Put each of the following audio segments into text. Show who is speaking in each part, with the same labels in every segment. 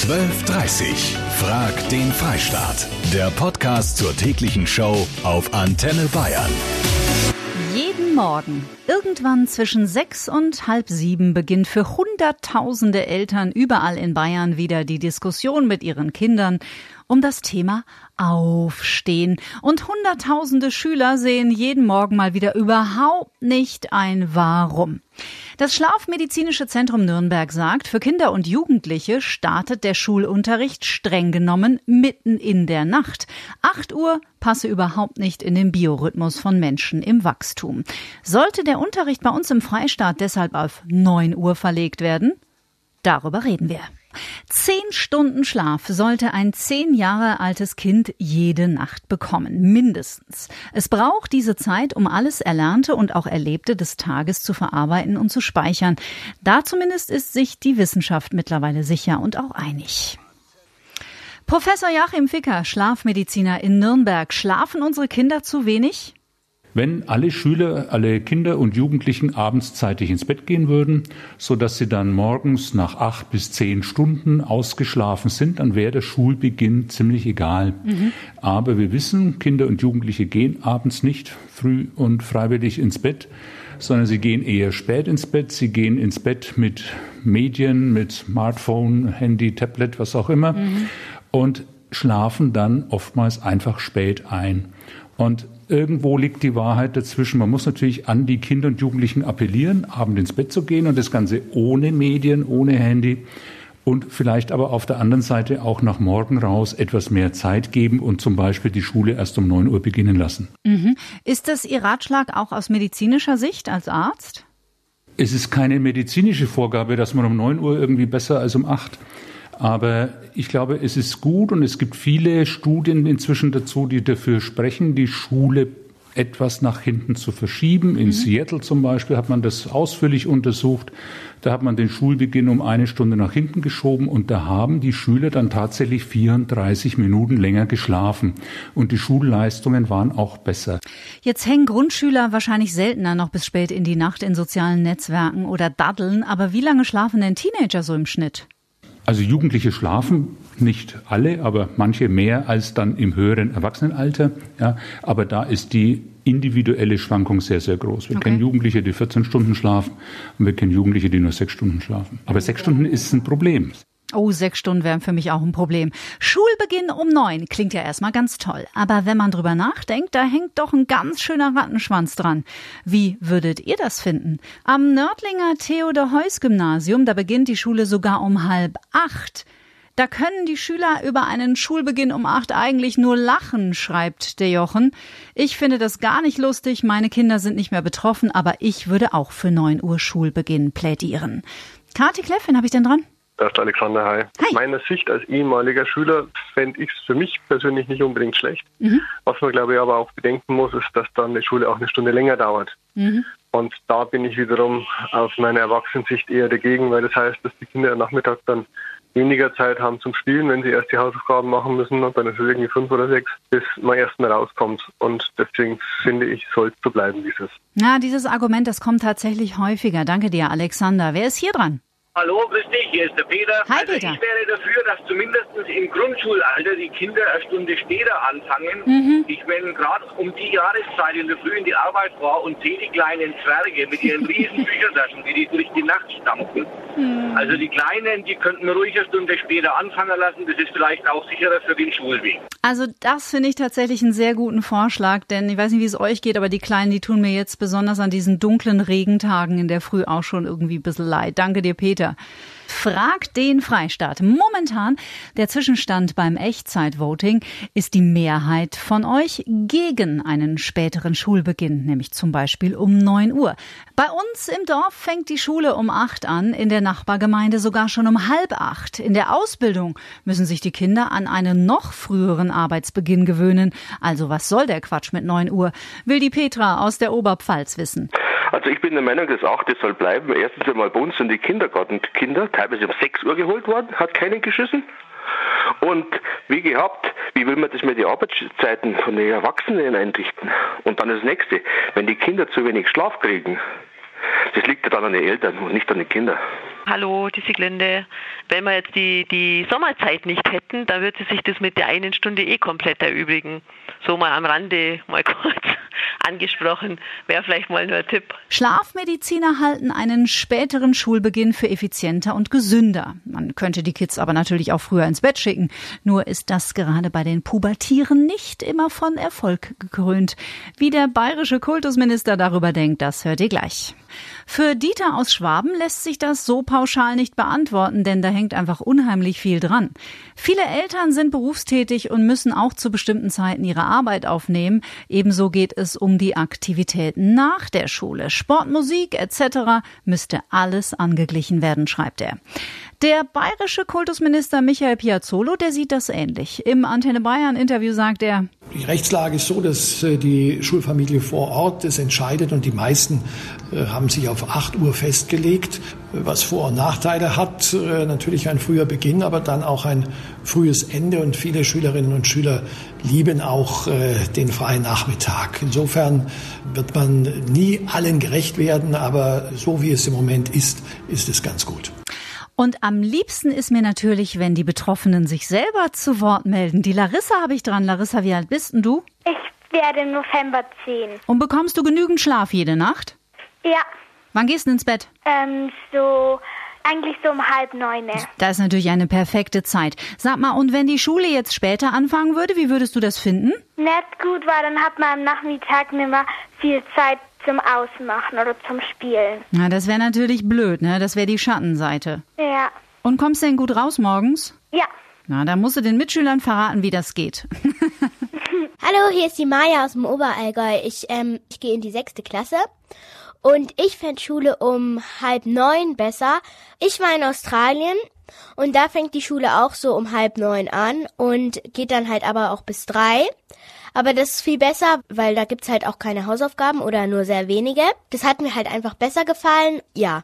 Speaker 1: 12.30 Frag den Freistaat. Der Podcast zur täglichen Show auf Antenne Bayern.
Speaker 2: Jeden Morgen, irgendwann zwischen sechs und halb sieben, beginnt für Hunderttausende Eltern überall in Bayern wieder die Diskussion mit ihren Kindern um das Thema Aufstehen. Und Hunderttausende Schüler sehen jeden Morgen mal wieder überhaupt nicht ein Warum. Das Schlafmedizinische Zentrum Nürnberg sagt, für Kinder und Jugendliche startet der Schulunterricht streng genommen mitten in der Nacht. Acht Uhr passe überhaupt nicht in den Biorhythmus von Menschen im Wachstum. Sollte der Unterricht bei uns im Freistaat deshalb auf neun Uhr verlegt werden? Darüber reden wir. Zehn Stunden Schlaf sollte ein zehn Jahre altes Kind jede Nacht bekommen, mindestens. Es braucht diese Zeit, um alles Erlernte und auch Erlebte des Tages zu verarbeiten und zu speichern. Da zumindest ist sich die Wissenschaft mittlerweile sicher und auch einig. Professor Joachim Ficker, Schlafmediziner in Nürnberg. Schlafen unsere Kinder zu wenig?
Speaker 3: Wenn alle Schüler, alle Kinder und Jugendlichen abends zeitig ins Bett gehen würden, so dass sie dann morgens nach acht bis zehn Stunden ausgeschlafen sind, dann wäre der Schulbeginn ziemlich egal. Mhm. Aber wir wissen, Kinder und Jugendliche gehen abends nicht früh und freiwillig ins Bett, sondern sie gehen eher spät ins Bett. Sie gehen ins Bett mit Medien, mit Smartphone, Handy, Tablet, was auch immer. Mhm. Und schlafen dann oftmals einfach spät ein. Und irgendwo liegt die Wahrheit dazwischen. Man muss natürlich an die Kinder und Jugendlichen appellieren, abend ins Bett zu gehen und das Ganze ohne Medien, ohne Handy und vielleicht aber auf der anderen Seite auch nach morgen raus etwas mehr Zeit geben und zum Beispiel die Schule erst um 9 Uhr beginnen lassen.
Speaker 2: Mhm. Ist das Ihr Ratschlag auch aus medizinischer Sicht als Arzt?
Speaker 3: Es ist keine medizinische Vorgabe, dass man um 9 Uhr irgendwie besser als um 8 aber ich glaube, es ist gut und es gibt viele Studien inzwischen dazu, die dafür sprechen, die Schule etwas nach hinten zu verschieben. In mhm. Seattle zum Beispiel hat man das ausführlich untersucht. Da hat man den Schulbeginn um eine Stunde nach hinten geschoben und da haben die Schüler dann tatsächlich 34 Minuten länger geschlafen und die Schulleistungen waren auch besser.
Speaker 2: Jetzt hängen Grundschüler wahrscheinlich seltener noch bis spät in die Nacht in sozialen Netzwerken oder daddeln, aber wie lange schlafen denn Teenager so im Schnitt?
Speaker 3: Also Jugendliche schlafen nicht alle, aber manche mehr als dann im höheren Erwachsenenalter. Ja, aber da ist die individuelle Schwankung sehr, sehr groß. Wir okay. kennen Jugendliche, die 14 Stunden schlafen und wir kennen Jugendliche, die nur sechs Stunden schlafen. Aber sechs Stunden ist ein Problem.
Speaker 2: Oh, sechs Stunden wären für mich auch ein Problem. Schulbeginn um neun klingt ja erstmal ganz toll. Aber wenn man drüber nachdenkt, da hängt doch ein ganz schöner Rattenschwanz dran. Wie würdet ihr das finden? Am Nördlinger Theodor-Heuss-Gymnasium, da beginnt die Schule sogar um halb acht. Da können die Schüler über einen Schulbeginn um acht eigentlich nur lachen, schreibt der Jochen. Ich finde das gar nicht lustig. Meine Kinder sind nicht mehr betroffen, aber ich würde auch für neun Uhr Schulbeginn plädieren. Kati Kleffin, habe ich denn dran?
Speaker 4: Ist Alexander Hai. Hi. Aus meiner Sicht als ehemaliger Schüler fände ich es für mich persönlich nicht unbedingt schlecht. Mhm. Was man, glaube ich, aber auch bedenken muss, ist, dass dann die Schule auch eine Stunde länger dauert. Mhm. Und da bin ich wiederum aus meiner Erwachsenensicht eher dagegen, weil das heißt, dass die Kinder am Nachmittag dann weniger Zeit haben zum Spielen, wenn sie erst die Hausaufgaben machen müssen und dann ist es irgendwie fünf oder sechs, bis man erst mal rauskommt. Und deswegen finde ich, soll es so bleiben, dieses.
Speaker 2: Na, dieses Argument, das kommt tatsächlich häufiger. Danke dir, Alexander. Wer ist hier dran?
Speaker 5: Hallo, grüß dich, hier ist der Peter.
Speaker 2: Hi,
Speaker 5: also
Speaker 2: Peter.
Speaker 5: ich wäre dafür, dass zumindest im Grundschulalter die Kinder eine Stunde später anfangen. Mhm. Ich bin gerade um die Jahreszeit in der Früh in die Arbeit war und sehe die kleinen Zwerge mit ihren riesen Büchertaschen, wie die durch die Nacht stampfen. Mhm. Also die Kleinen, die könnten ruhig eine Stunde später anfangen lassen. Das ist vielleicht auch sicherer für den Schulweg.
Speaker 2: Also das finde ich tatsächlich einen sehr guten Vorschlag, denn ich weiß nicht, wie es euch geht, aber die Kleinen, die tun mir jetzt besonders an diesen dunklen Regentagen in der Früh auch schon irgendwie ein bisschen leid. Danke dir, Peter. Frag den Freistaat. Momentan der Zwischenstand beim Echtzeitvoting ist die Mehrheit von euch gegen einen späteren Schulbeginn, nämlich zum Beispiel um 9 Uhr. Bei uns im Dorf fängt die Schule um 8 an, in der Nachbargemeinde sogar schon um halb acht. In der Ausbildung müssen sich die Kinder an einen noch früheren Arbeitsbeginn gewöhnen. Also was soll der Quatsch mit 9 Uhr? Will die Petra aus der Oberpfalz wissen.
Speaker 6: Also ich bin der Meinung, das achte soll bleiben. Erstens einmal bei uns sind die Kindergartenkinder teilweise um 6 Uhr geholt worden, hat keinen geschissen. Und wie gehabt, wie will man das mit den Arbeitszeiten von den Erwachsenen einrichten? Und dann das nächste, wenn die Kinder zu wenig Schlaf kriegen, das liegt ja dann an den Eltern und nicht an den Kindern.
Speaker 7: Hallo, die Sieglinde. Wenn wir jetzt die, die Sommerzeit nicht hätten, dann würde sich das mit der einen Stunde eh komplett erübrigen. So mal am Rande, mal kurz angesprochen, wäre vielleicht mal nur ein Tipp.
Speaker 2: Schlafmediziner halten einen späteren Schulbeginn für effizienter und gesünder. Man könnte die Kids aber natürlich auch früher ins Bett schicken. Nur ist das gerade bei den Pubertieren nicht immer von Erfolg gekrönt. Wie der bayerische Kultusminister darüber denkt, das hört ihr gleich. Für Dieter aus Schwaben lässt sich das so pauschal nicht beantworten, denn da hängt einfach unheimlich viel dran. Viele Eltern sind berufstätig und müssen auch zu bestimmten Zeiten ihre Arbeit aufnehmen. Ebenso geht es um die Aktivitäten nach der Schule. Sport, Musik etc. müsste alles angeglichen werden, schreibt er. Der bayerische Kultusminister Michael Piazzolo, der sieht das ähnlich. Im Antenne Bayern Interview sagt er,
Speaker 8: die Rechtslage ist so, dass äh, die Schulfamilie vor Ort es entscheidet und die meisten äh, haben sich auf 8 Uhr festgelegt, was Vor- und Nachteile hat. Äh, natürlich ein früher Beginn, aber dann auch ein frühes Ende und viele Schülerinnen und Schüler lieben auch den freien Nachmittag. Insofern wird man nie allen gerecht werden, aber so wie es im Moment ist, ist es ganz gut.
Speaker 2: Und am liebsten ist mir natürlich, wenn die Betroffenen sich selber zu Wort melden. Die Larissa habe ich dran. Larissa, wie alt bist denn du?
Speaker 9: Ich werde im November 10.
Speaker 2: Und bekommst du genügend Schlaf jede Nacht?
Speaker 9: Ja.
Speaker 2: Wann gehst du ins Bett?
Speaker 9: Ähm, so eigentlich so um halb neun.
Speaker 2: Das ist natürlich eine perfekte Zeit. Sag mal, und wenn die Schule jetzt später anfangen würde, wie würdest du das finden?
Speaker 9: Nicht gut, weil dann hat man am Nachmittag nicht mehr viel Zeit zum Ausmachen oder zum Spielen.
Speaker 2: Na, das wäre natürlich blöd, ne? Das wäre die Schattenseite. Und kommst du denn gut raus morgens?
Speaker 9: Ja.
Speaker 2: Na, dann musst du den Mitschülern verraten, wie das geht.
Speaker 10: Hallo, hier ist die Maja aus dem Oberallgäu. Ich, ähm, ich gehe in die sechste Klasse. Und ich fände Schule um halb neun besser. Ich war in Australien und da fängt die Schule auch so um halb neun an und geht dann halt aber auch bis drei. Aber das ist viel besser, weil da gibt's halt auch keine Hausaufgaben oder nur sehr wenige. Das hat mir halt einfach besser gefallen. Ja.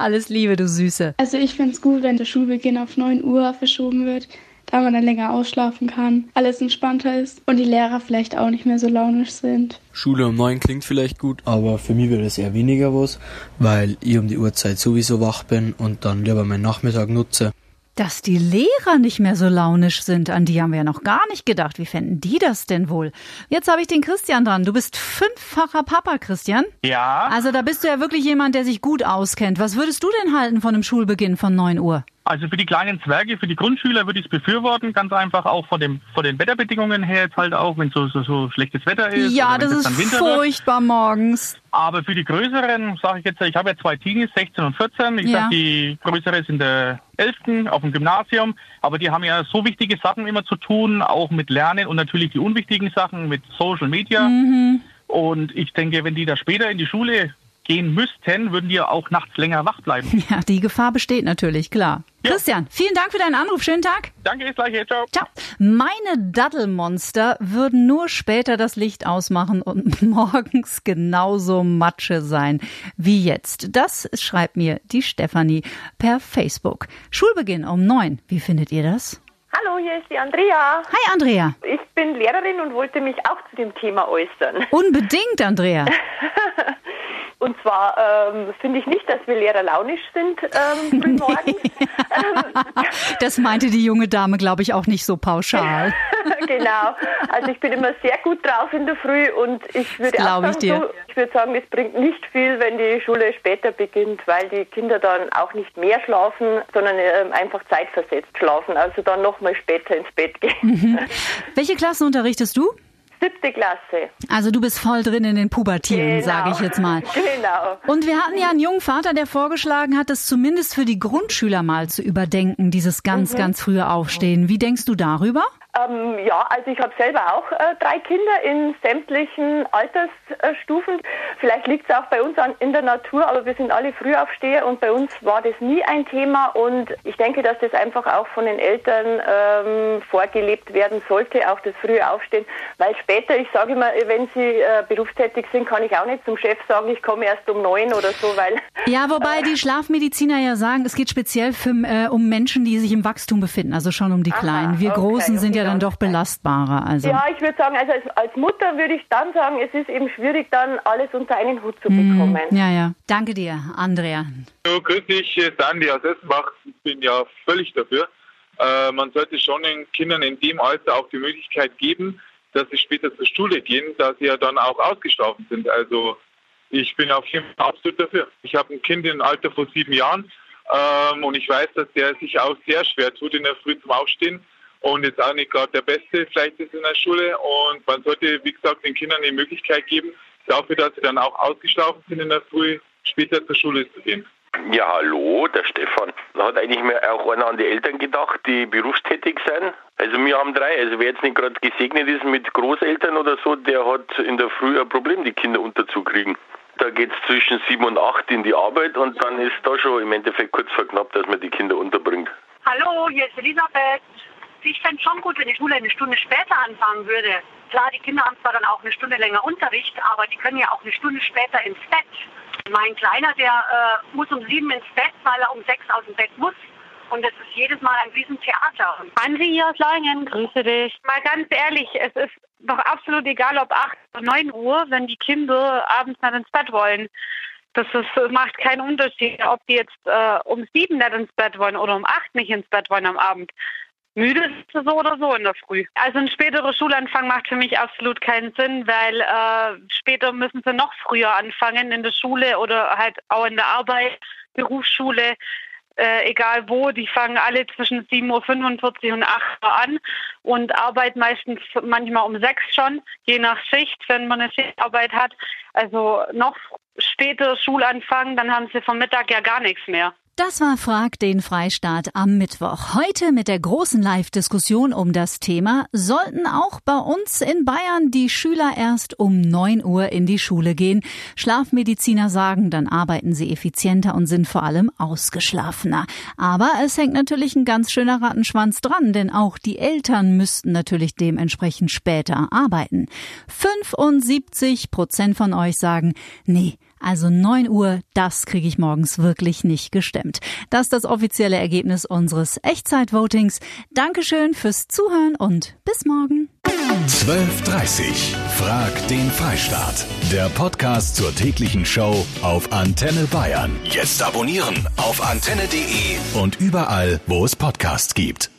Speaker 2: Alles Liebe, du Süße.
Speaker 11: Also ich find's gut, wenn der Schulbeginn auf 9 Uhr verschoben wird, da man dann länger ausschlafen kann, alles entspannter ist und die Lehrer vielleicht auch nicht mehr so launisch sind.
Speaker 12: Schule um 9 klingt vielleicht gut, aber für mich wird es eher weniger was, weil ich um die Uhrzeit sowieso wach bin und dann lieber meinen Nachmittag nutze.
Speaker 2: Dass die Lehrer nicht mehr so launisch sind, an die haben wir ja noch gar nicht gedacht. Wie fänden die das denn wohl? Jetzt habe ich den Christian dran. Du bist fünffacher Papa, Christian.
Speaker 13: Ja.
Speaker 2: Also da bist du ja wirklich jemand, der sich gut auskennt. Was würdest du denn halten von einem Schulbeginn von 9 Uhr?
Speaker 13: Also für die kleinen Zwerge, für die Grundschüler würde ich es befürworten, ganz einfach auch von dem von den Wetterbedingungen her jetzt halt auch, wenn so, so, so schlechtes Wetter ist.
Speaker 2: Ja, das ist furchtbar wird. morgens.
Speaker 13: Aber für die größeren, sage ich jetzt, ich habe ja zwei Teenies, 16 und 14. Ich ja. sag, die größere ist in der 11. auf dem Gymnasium, aber die haben ja so wichtige Sachen immer zu tun, auch mit Lernen und natürlich die unwichtigen Sachen mit Social Media. Mhm. Und ich denke, wenn die da später in die Schule gehen müssten, würden die auch nachts länger wach bleiben.
Speaker 2: Ja, die Gefahr besteht natürlich, klar. Ja. Christian, vielen Dank für deinen Anruf. Schönen Tag.
Speaker 13: Danke, das gleiche. Ciao.
Speaker 2: Ciao. Meine Daddelmonster würden nur später das Licht ausmachen und morgens genauso Matsche sein wie jetzt. Das schreibt mir die Stefanie per Facebook. Schulbeginn um neun. Wie findet ihr das?
Speaker 14: Hallo, hier ist die Andrea.
Speaker 2: Hi, Andrea.
Speaker 14: Ich bin Lehrerin und wollte mich auch zu dem Thema äußern.
Speaker 2: Unbedingt, Andrea.
Speaker 14: Und zwar ähm, finde ich nicht, dass wir Lehrer launisch sind ähm, frühmorgens.
Speaker 2: das meinte die junge Dame, glaube ich, auch nicht so pauschal.
Speaker 14: genau. Also ich bin immer sehr gut drauf in der Früh und ich würde auch sagen, ich, so, ich würde sagen, es bringt nicht viel, wenn die Schule später beginnt, weil die Kinder dann auch nicht mehr schlafen, sondern ähm, einfach zeitversetzt schlafen. Also dann nochmal später ins Bett gehen.
Speaker 2: Mhm. Welche Klassen unterrichtest du?
Speaker 14: Siebte Klasse.
Speaker 2: Also du bist voll drin in den Pubertieren, genau. sage ich jetzt mal.
Speaker 14: Genau.
Speaker 2: Und wir hatten ja einen jungen Vater, der vorgeschlagen hat, das zumindest für die Grundschüler mal zu überdenken, dieses ganz, mhm. ganz frühe Aufstehen. Wie denkst du darüber?
Speaker 14: Ähm, ja, also ich habe selber auch äh, drei Kinder in sämtlichen Altersstufen. Vielleicht liegt es auch bei uns an, in der Natur, aber wir sind alle Frühaufsteher und bei uns war das nie ein Thema und ich denke, dass das einfach auch von den Eltern ähm, vorgelebt werden sollte, auch das frühe Aufstehen, weil später, ich sage immer, wenn sie äh, berufstätig sind, kann ich auch nicht zum Chef sagen, ich komme erst um neun oder so, weil...
Speaker 2: Ja, wobei die Schlafmediziner ja sagen, es geht speziell für, äh, um Menschen, die sich im Wachstum befinden, also schon um die Kleinen. Wir Aha, okay, Großen sind ja ja dann doch belastbarer. Also.
Speaker 14: Ja, ich würde sagen, also als, als, Mutter würde ich dann sagen, es ist eben schwierig, dann alles unter einen Hut zu mm, bekommen.
Speaker 2: Ja, ja. Danke dir, Andrea.
Speaker 15: So, grüß dich, Andi aus Essenbach. Ich bin ja völlig dafür. Äh, man sollte schon den Kindern in dem Alter auch die Möglichkeit geben, dass sie später zur Schule gehen, da sie ja dann auch ausgeschlafen sind. Also ich bin auf jeden Fall absolut dafür. Ich habe ein Kind im Alter von sieben Jahren ähm, und ich weiß, dass der sich auch sehr schwer tut in der Früh zum Aufstehen und jetzt auch nicht gerade der Beste vielleicht ist in der Schule. Und man sollte, wie gesagt, den Kindern die Möglichkeit geben, dafür, dass sie dann auch ausgeschlafen sind in der Früh, später zur Schule zu gehen.
Speaker 6: Ja, hallo, der Stefan. Da hat eigentlich mehr auch einer an die Eltern gedacht, die berufstätig sind. Also wir haben drei. Also wer jetzt nicht gerade gesegnet ist mit Großeltern oder so, der hat in der Früh ein Problem, die Kinder unterzukriegen. Da geht es zwischen sieben und acht in die Arbeit und dann ist da schon im Endeffekt kurz vor knapp, dass man die Kinder unterbringt.
Speaker 16: Hallo, hier ist Elisabeth. Ich fände schon gut, wenn die Schule eine Stunde später anfangen würde. Klar, die Kinder haben zwar dann auch eine Stunde länger Unterricht, aber die können ja auch eine Stunde später ins Bett. Mein Kleiner, der äh, muss um sieben ins Bett, weil er um sechs aus dem Bett muss. Und es ist jedes Mal ein Riesentheater.
Speaker 17: Ansi hier aus Leingen, grüße dich. Mal ganz ehrlich, es ist doch absolut egal, ob 8 oder 9 Uhr, wenn die Kinder abends dann ins Bett wollen. Das, ist, das macht keinen Unterschied, ob die jetzt äh, um sieben nicht ins Bett wollen oder um acht nicht ins Bett wollen am Abend. Müde ist so oder so in der Früh. Also ein späterer Schulanfang macht für mich absolut keinen Sinn, weil äh, später müssen sie noch früher anfangen in der Schule oder halt auch in der Arbeit, Berufsschule, äh, egal wo. Die fangen alle zwischen 7.45 Uhr und 8 Uhr an und arbeiten meistens manchmal um 6 schon, je nach Schicht, wenn man eine Schichtarbeit hat. Also noch später Schulanfang, dann haben sie vom Mittag ja gar nichts mehr.
Speaker 2: Das war Frag den Freistaat am Mittwoch. Heute mit der großen Live-Diskussion um das Thema, sollten auch bei uns in Bayern die Schüler erst um 9 Uhr in die Schule gehen. Schlafmediziner sagen, dann arbeiten sie effizienter und sind vor allem ausgeschlafener. Aber es hängt natürlich ein ganz schöner Rattenschwanz dran, denn auch die Eltern müssten natürlich dementsprechend später arbeiten. 75 Prozent von euch sagen, nee, also 9 Uhr, das kriege ich morgens wirklich nicht gestemmt. Das ist das offizielle Ergebnis unseres Echtzeitvotings. Dankeschön fürs Zuhören und bis morgen.
Speaker 1: 12.30 Frag den Freistaat. Der Podcast zur täglichen Show auf Antenne Bayern. Jetzt abonnieren auf antenne.de und überall, wo es Podcasts gibt.